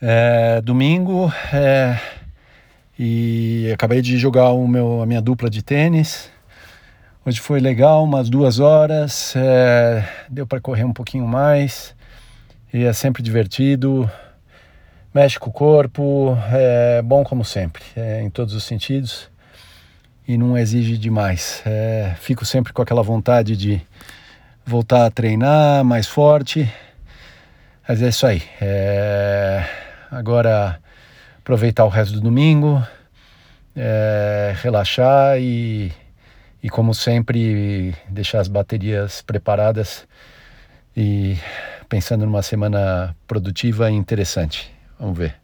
É, domingo é, e acabei de jogar o meu, a minha dupla de tênis. Hoje foi legal, umas duas horas, é, deu para correr um pouquinho mais e é sempre divertido, mexe com o corpo, é bom como sempre, é, em todos os sentidos e não exige demais. É, fico sempre com aquela vontade de voltar a treinar mais forte, mas é isso aí. É, agora aproveitar o resto do domingo, é, relaxar e e como sempre deixar as baterias preparadas e pensando numa semana produtiva e interessante. Vamos ver.